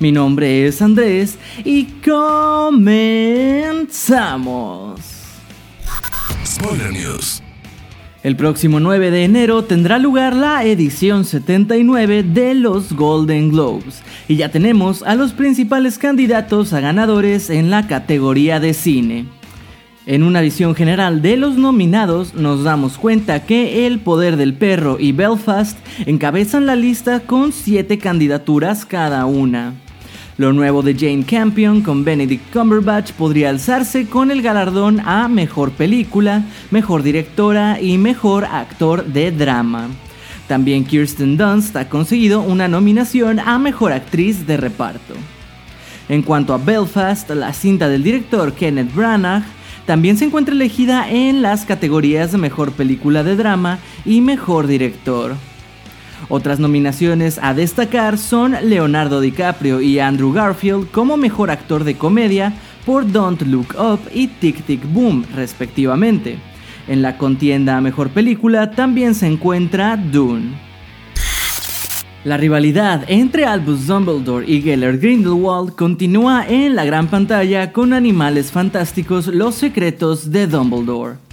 Mi nombre es Andrés y comenzamos. Spoiler News. El próximo 9 de enero tendrá lugar la edición 79 de los Golden Globes y ya tenemos a los principales candidatos a ganadores en la categoría de cine. En una visión general de los nominados nos damos cuenta que El Poder del Perro y Belfast encabezan la lista con 7 candidaturas cada una. Lo nuevo de Jane Campion con Benedict Cumberbatch podría alzarse con el galardón a Mejor Película, Mejor Directora y Mejor Actor de Drama. También Kirsten Dunst ha conseguido una nominación a Mejor Actriz de Reparto. En cuanto a Belfast, la cinta del director Kenneth Branagh también se encuentra elegida en las categorías de Mejor Película de Drama y Mejor Director. Otras nominaciones a destacar son Leonardo DiCaprio y Andrew Garfield como mejor actor de comedia por Don't Look Up y Tic Tic Boom, respectivamente. En la contienda a mejor película también se encuentra Dune. La rivalidad entre Albus Dumbledore y Gellert Grindelwald continúa en la gran pantalla con Animales Fantásticos Los Secretos de Dumbledore.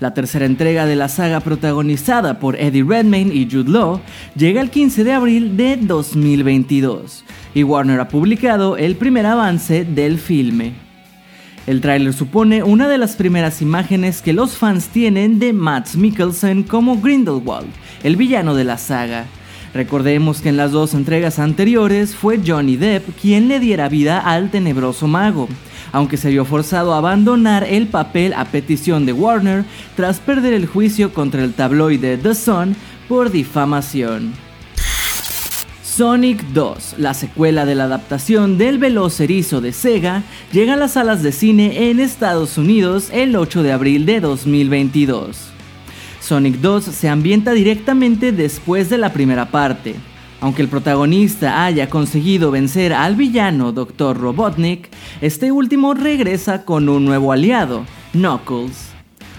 La tercera entrega de la saga protagonizada por Eddie Redmayne y Jude Law llega el 15 de abril de 2022 y Warner ha publicado el primer avance del filme. El tráiler supone una de las primeras imágenes que los fans tienen de Matt Mikkelsen como Grindelwald, el villano de la saga. Recordemos que en las dos entregas anteriores fue Johnny Depp quien le diera vida al tenebroso mago, aunque se vio forzado a abandonar el papel a petición de Warner tras perder el juicio contra el tabloide The Sun por difamación. Sonic 2, la secuela de la adaptación del veloz erizo de Sega, llega a las salas de cine en Estados Unidos el 8 de abril de 2022. Sonic 2 se ambienta directamente después de la primera parte, aunque el protagonista haya conseguido vencer al villano Dr. Robotnik, este último regresa con un nuevo aliado, Knuckles.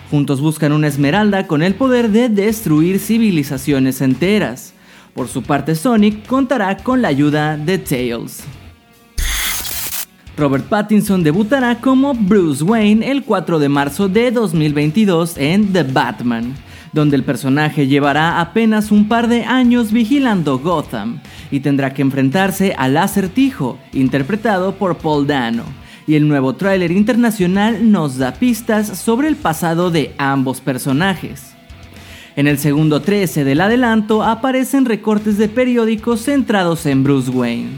Juntos buscan una esmeralda con el poder de destruir civilizaciones enteras. Por su parte, Sonic contará con la ayuda de Tails. Robert Pattinson debutará como Bruce Wayne el 4 de marzo de 2022 en The Batman donde el personaje llevará apenas un par de años vigilando Gotham y tendrá que enfrentarse al acertijo, interpretado por Paul Dano. Y el nuevo tráiler internacional nos da pistas sobre el pasado de ambos personajes. En el segundo 13 del adelanto aparecen recortes de periódicos centrados en Bruce Wayne.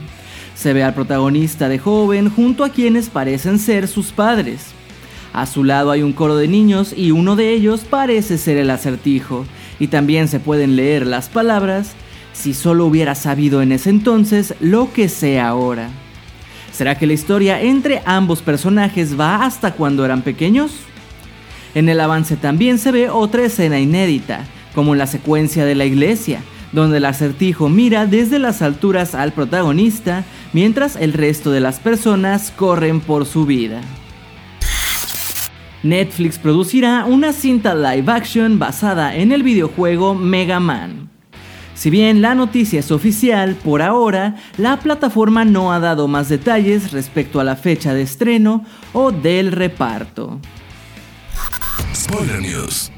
Se ve al protagonista de joven junto a quienes parecen ser sus padres. A su lado hay un coro de niños y uno de ellos parece ser el acertijo. Y también se pueden leer las palabras, si solo hubiera sabido en ese entonces lo que sé ahora. ¿Será que la historia entre ambos personajes va hasta cuando eran pequeños? En el avance también se ve otra escena inédita, como la secuencia de la iglesia, donde el acertijo mira desde las alturas al protagonista mientras el resto de las personas corren por su vida. Netflix producirá una cinta live action basada en el videojuego Mega Man. Si bien la noticia es oficial, por ahora la plataforma no ha dado más detalles respecto a la fecha de estreno o del reparto. Spoiler News.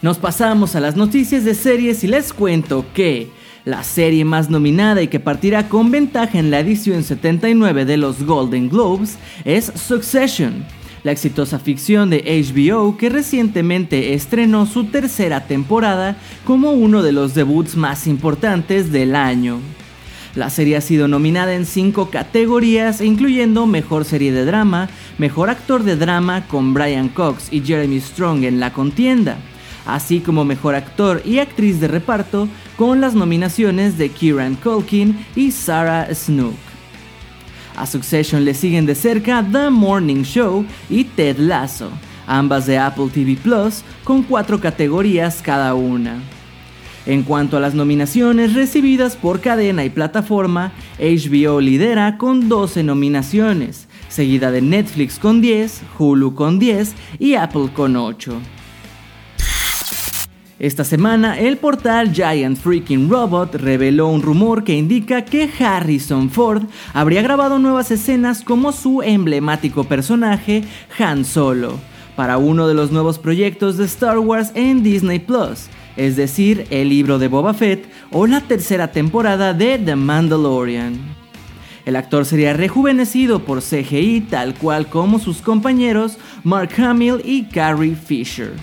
Nos pasamos a las noticias de series y les cuento que la serie más nominada y que partirá con ventaja en la edición 79 de los Golden Globes es Succession la exitosa ficción de HBO que recientemente estrenó su tercera temporada como uno de los debuts más importantes del año. La serie ha sido nominada en cinco categorías, incluyendo Mejor Serie de Drama, Mejor Actor de Drama con Brian Cox y Jeremy Strong en la contienda, así como Mejor Actor y Actriz de Reparto con las nominaciones de Kieran Culkin y Sarah Snook. A Succession le siguen de cerca The Morning Show y Ted Lasso, ambas de Apple TV Plus, con cuatro categorías cada una. En cuanto a las nominaciones recibidas por cadena y plataforma, HBO lidera con 12 nominaciones, seguida de Netflix con 10, Hulu con 10 y Apple con 8. Esta semana, el portal Giant Freaking Robot reveló un rumor que indica que Harrison Ford habría grabado nuevas escenas como su emblemático personaje Han Solo para uno de los nuevos proyectos de Star Wars en Disney Plus, es decir, el libro de Boba Fett o la tercera temporada de The Mandalorian. El actor sería rejuvenecido por CGI tal cual como sus compañeros Mark Hamill y Carrie Fisher.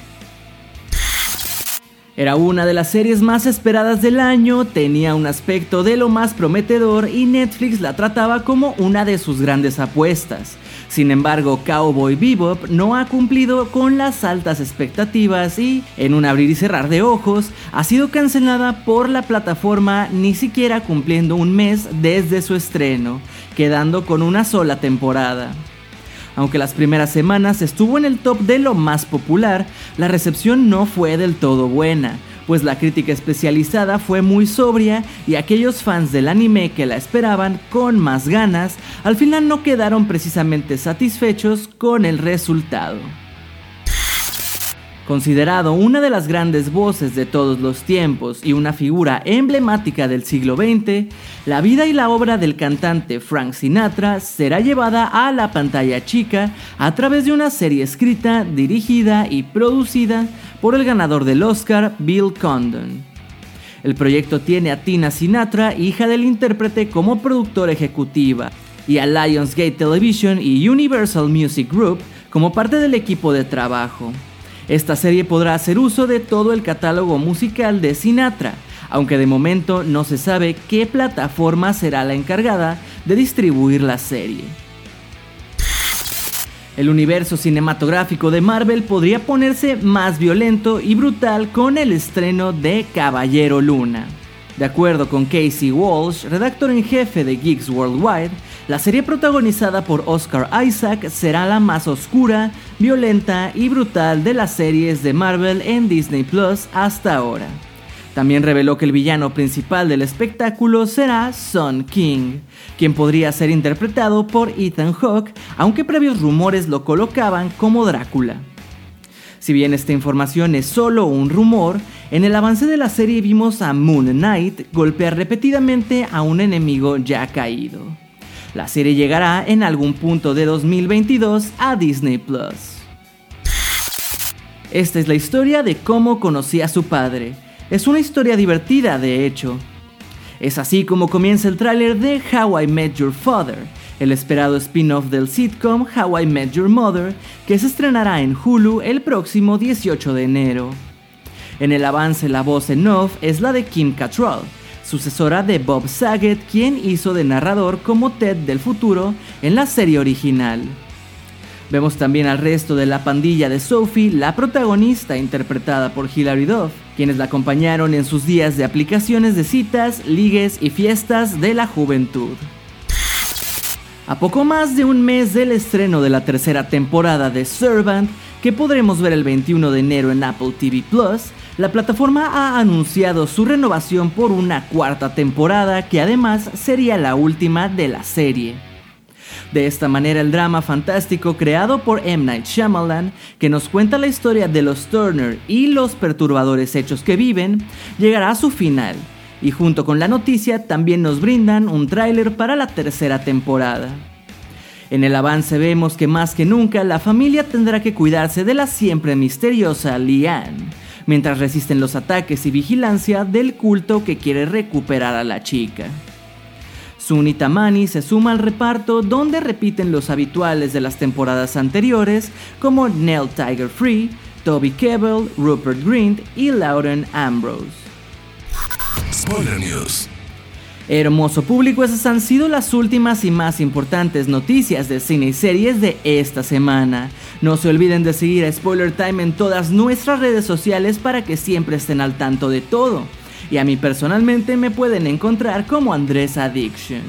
Era una de las series más esperadas del año, tenía un aspecto de lo más prometedor y Netflix la trataba como una de sus grandes apuestas. Sin embargo, Cowboy Bebop no ha cumplido con las altas expectativas y, en un abrir y cerrar de ojos, ha sido cancelada por la plataforma ni siquiera cumpliendo un mes desde su estreno, quedando con una sola temporada. Aunque las primeras semanas estuvo en el top de lo más popular, la recepción no fue del todo buena pues la crítica especializada fue muy sobria y aquellos fans del anime que la esperaban con más ganas, al final no quedaron precisamente satisfechos con el resultado. Considerado una de las grandes voces de todos los tiempos y una figura emblemática del siglo XX, la vida y la obra del cantante Frank Sinatra será llevada a la pantalla chica a través de una serie escrita, dirigida y producida por el ganador del Oscar, Bill Condon. El proyecto tiene a Tina Sinatra, hija del intérprete, como productora ejecutiva, y a Lionsgate Television y Universal Music Group como parte del equipo de trabajo. Esta serie podrá hacer uso de todo el catálogo musical de Sinatra, aunque de momento no se sabe qué plataforma será la encargada de distribuir la serie. El universo cinematográfico de Marvel podría ponerse más violento y brutal con el estreno de Caballero Luna. De acuerdo con Casey Walsh, redactor en jefe de Geeks Worldwide, la serie protagonizada por Oscar Isaac será la más oscura, violenta y brutal de las series de Marvel en Disney Plus hasta ahora. También reveló que el villano principal del espectáculo será Son King, quien podría ser interpretado por Ethan Hawke, aunque previos rumores lo colocaban como Drácula. Si bien esta información es solo un rumor, en el avance de la serie vimos a Moon Knight golpear repetidamente a un enemigo ya caído. La serie llegará en algún punto de 2022 a Disney Plus. Esta es la historia de cómo conocí a su padre. Es una historia divertida, de hecho. Es así como comienza el tráiler de How I Met Your Father, el esperado spin-off del sitcom How I Met Your Mother, que se estrenará en Hulu el próximo 18 de enero. En el avance la voz en off es la de Kim Cattrall, sucesora de Bob Saget, quien hizo de narrador como Ted del futuro en la serie original. Vemos también al resto de la pandilla de Sophie, la protagonista interpretada por Hilary Duff, quienes la acompañaron en sus días de aplicaciones de citas, ligues y fiestas de la juventud. A poco más de un mes del estreno de la tercera temporada de Servant, que podremos ver el 21 de enero en Apple TV Plus, la plataforma ha anunciado su renovación por una cuarta temporada que además sería la última de la serie. De esta manera el drama fantástico creado por M. Night Shyamalan, que nos cuenta la historia de los Turner y los perturbadores hechos que viven, llegará a su final, y junto con la noticia también nos brindan un tráiler para la tercera temporada. En el avance vemos que más que nunca la familia tendrá que cuidarse de la siempre misteriosa Liane, mientras resisten los ataques y vigilancia del culto que quiere recuperar a la chica. Sunny Tamani se suma al reparto donde repiten los habituales de las temporadas anteriores como Nell Tiger Free, Toby Kebbell, Rupert Grint y Lauren Ambrose. Spoiler News. Hermoso público, esas han sido las últimas y más importantes noticias de cine y series de esta semana. No se olviden de seguir a Spoiler Time en todas nuestras redes sociales para que siempre estén al tanto de todo. Y a mí personalmente me pueden encontrar como Andrés Addiction.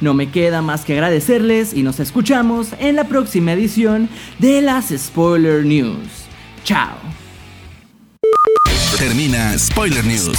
No me queda más que agradecerles y nos escuchamos en la próxima edición de las Spoiler News. Chao. Termina Spoiler News